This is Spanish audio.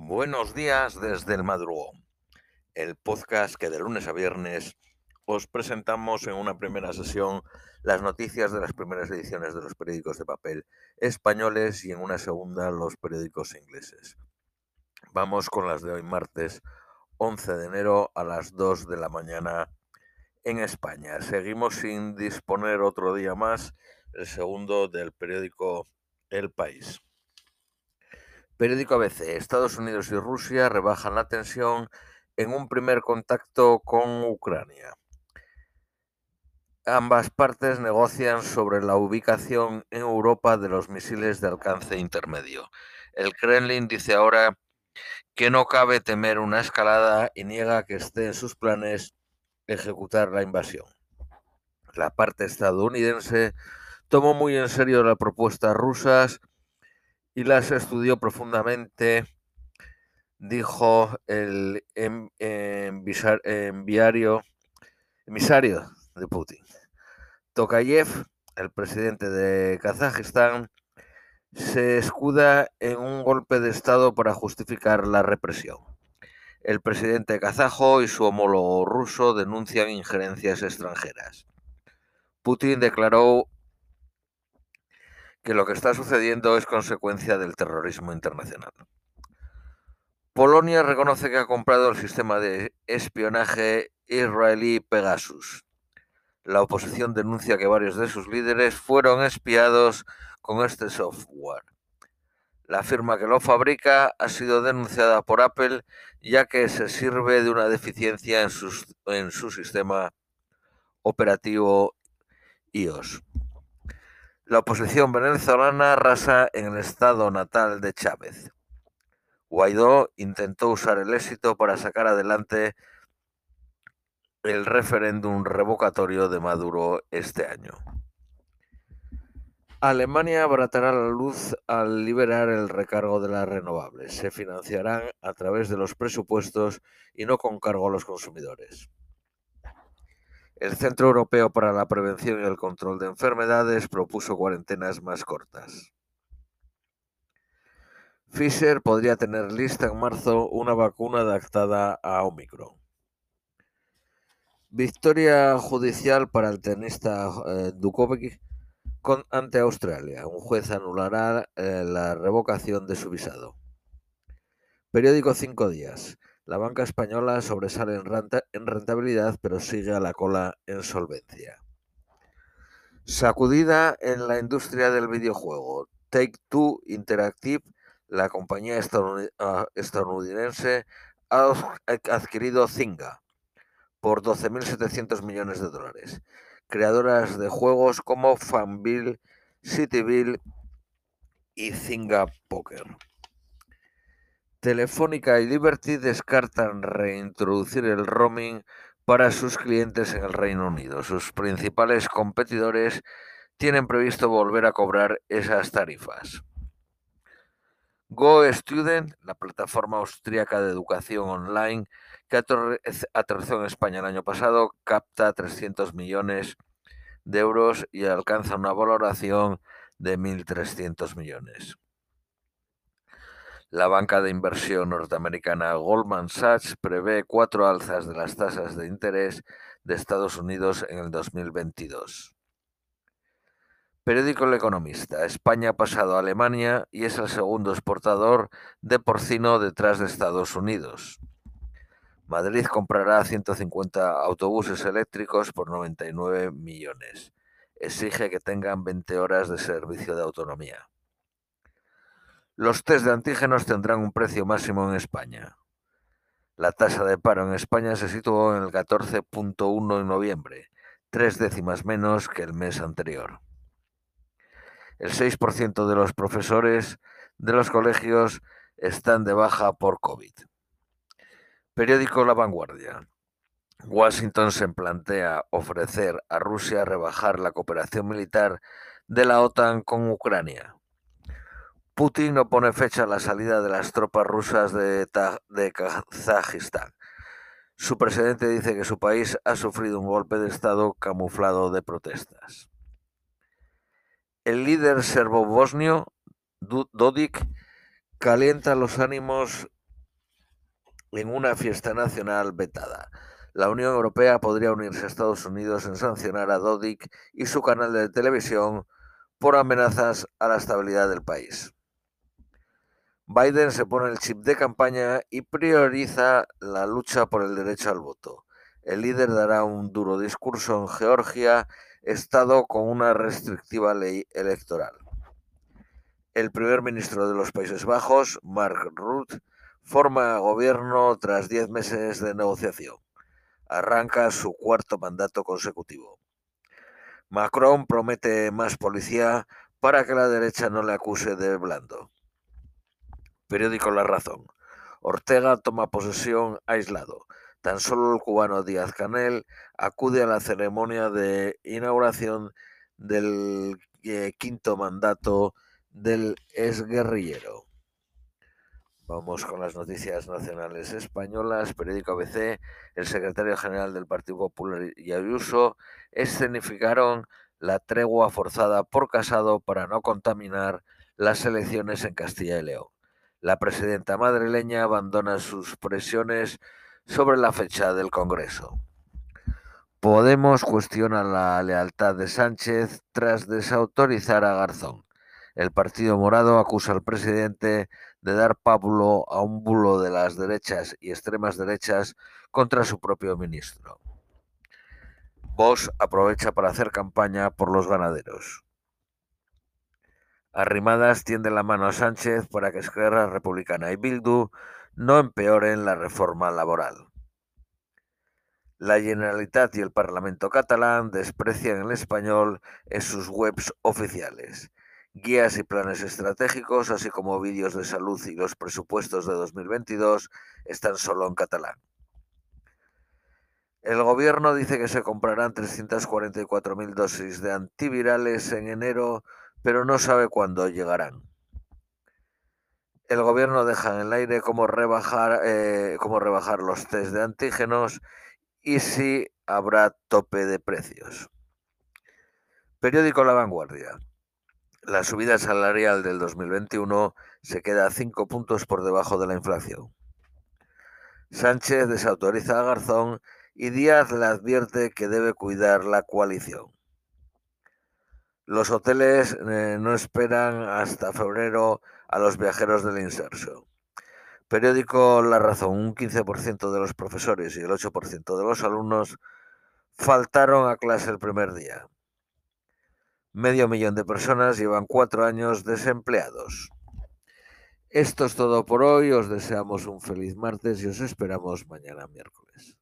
Buenos días desde el madrugón, el podcast que de lunes a viernes os presentamos en una primera sesión las noticias de las primeras ediciones de los periódicos de papel españoles y en una segunda los periódicos ingleses. Vamos con las de hoy martes 11 de enero a las 2 de la mañana en España. Seguimos sin disponer otro día más el segundo del periódico El País. Periódico ABC. Estados Unidos y Rusia rebajan la tensión en un primer contacto con Ucrania. Ambas partes negocian sobre la ubicación en Europa de los misiles de alcance intermedio. El Kremlin dice ahora que no cabe temer una escalada y niega que esté en sus planes ejecutar la invasión. La parte estadounidense tomó muy en serio las propuestas rusas y las estudió profundamente, dijo el enviario, emisario de Putin. Tokayev, el presidente de Kazajistán, se escuda en un golpe de Estado para justificar la represión. El presidente kazajo y su homólogo ruso denuncian injerencias extranjeras. Putin declaró que lo que está sucediendo es consecuencia del terrorismo internacional. Polonia reconoce que ha comprado el sistema de espionaje israelí Pegasus. La oposición denuncia que varios de sus líderes fueron espiados con este software. La firma que lo fabrica ha sido denunciada por Apple ya que se sirve de una deficiencia en, en su sistema operativo iOS. La oposición venezolana arrasa en el estado natal de Chávez. Guaidó intentó usar el éxito para sacar adelante el referéndum revocatorio de Maduro este año. Alemania abaratará la luz al liberar el recargo de las renovables. Se financiarán a través de los presupuestos y no con cargo a los consumidores. El Centro Europeo para la Prevención y el Control de Enfermedades propuso cuarentenas más cortas. Pfizer podría tener lista en marzo una vacuna adaptada a Omicron. Victoria judicial para el tenista eh, ante Australia. Un juez anulará eh, la revocación de su visado. Periódico Cinco Días. La banca española sobresale en rentabilidad, pero sigue a la cola en solvencia. Sacudida en la industria del videojuego. Take Two Interactive, la compañía ah, estadounidense, ha adquirido Zynga por 12.700 millones de dólares. Creadoras de juegos como Fanville, Cityville y Zynga Poker. Telefónica y Liberty descartan reintroducir el roaming para sus clientes en el Reino Unido. Sus principales competidores tienen previsto volver a cobrar esas tarifas. Go Student, la plataforma austríaca de educación online que aterrizó en España el año pasado, capta 300 millones de euros y alcanza una valoración de 1.300 millones. La banca de inversión norteamericana Goldman Sachs prevé cuatro alzas de las tasas de interés de Estados Unidos en el 2022. Periódico El Economista. España ha pasado a Alemania y es el segundo exportador de porcino detrás de Estados Unidos. Madrid comprará 150 autobuses eléctricos por 99 millones. Exige que tengan 20 horas de servicio de autonomía. Los test de antígenos tendrán un precio máximo en España. La tasa de paro en España se situó en el 14.1 en noviembre, tres décimas menos que el mes anterior. El 6% de los profesores de los colegios están de baja por COVID. Periódico La Vanguardia. Washington se plantea ofrecer a Rusia rebajar la cooperación militar de la OTAN con Ucrania. Putin no pone fecha a la salida de las tropas rusas de, Kazajistán. Su presidente dice que su país ha sufrido un golpe de Estado camuflado de protestas. El líder serbo-bosnio, Dodik, calienta los ánimos en una fiesta nacional vetada. La Unión Europea podría unirse a Estados Unidos en sancionar a Dodik y su canal de televisión por amenazas a la estabilidad del país. Biden se pone el chip de campaña y prioriza la lucha por el derecho al voto. El líder dará un duro discurso en Georgia, estado con una restrictiva ley electoral. El primer ministro de los Países Bajos, Mark Rutte, forma gobierno tras diez meses de negociación. Arranca su cuarto mandato consecutivo. Macron promete más policía para que la derecha no le acuse de blando. Periódico La Razón. Ortega toma posesión aislado. Tan solo el cubano Díaz Canel acude a la ceremonia de inauguración del eh, quinto mandato del exguerrillero. Vamos con las noticias nacionales españolas. Periódico ABC. El secretario general del Partido Popular y Ayuso escenificaron la tregua forzada por Casado para no contaminar las elecciones en Castilla y León la presidenta madrileña abandona sus presiones sobre la fecha del Congreso. Podemos cuestiona la lealtad de Sánchez tras desautorizar a Garzón. El Partido Morado acusa al presidente de dar pábulo a un bulo de las derechas y extremas derechas contra su propio ministro. Vox aprovecha para hacer campaña por los ganaderos. Arrimadas tiende la mano a Sánchez para que Esquerra Republicana y Bildu no empeoren la reforma laboral. La Generalitat y el Parlamento catalán desprecian el español en sus webs oficiales. Guías y planes estratégicos, así como vídeos de salud y los presupuestos de 2022, están solo en catalán. El gobierno dice que se comprarán 344.000 dosis de antivirales en enero pero no sabe cuándo llegarán. El gobierno deja en el aire cómo rebajar, eh, cómo rebajar los test de antígenos y si habrá tope de precios. Periódico La Vanguardia. La subida salarial del 2021 se queda cinco puntos por debajo de la inflación. Sánchez desautoriza a Garzón y Díaz le advierte que debe cuidar la coalición. Los hoteles eh, no esperan hasta febrero a los viajeros del inserso. Periódico La Razón, un 15% de los profesores y el 8% de los alumnos faltaron a clase el primer día. Medio millón de personas llevan cuatro años desempleados. Esto es todo por hoy, os deseamos un feliz martes y os esperamos mañana miércoles.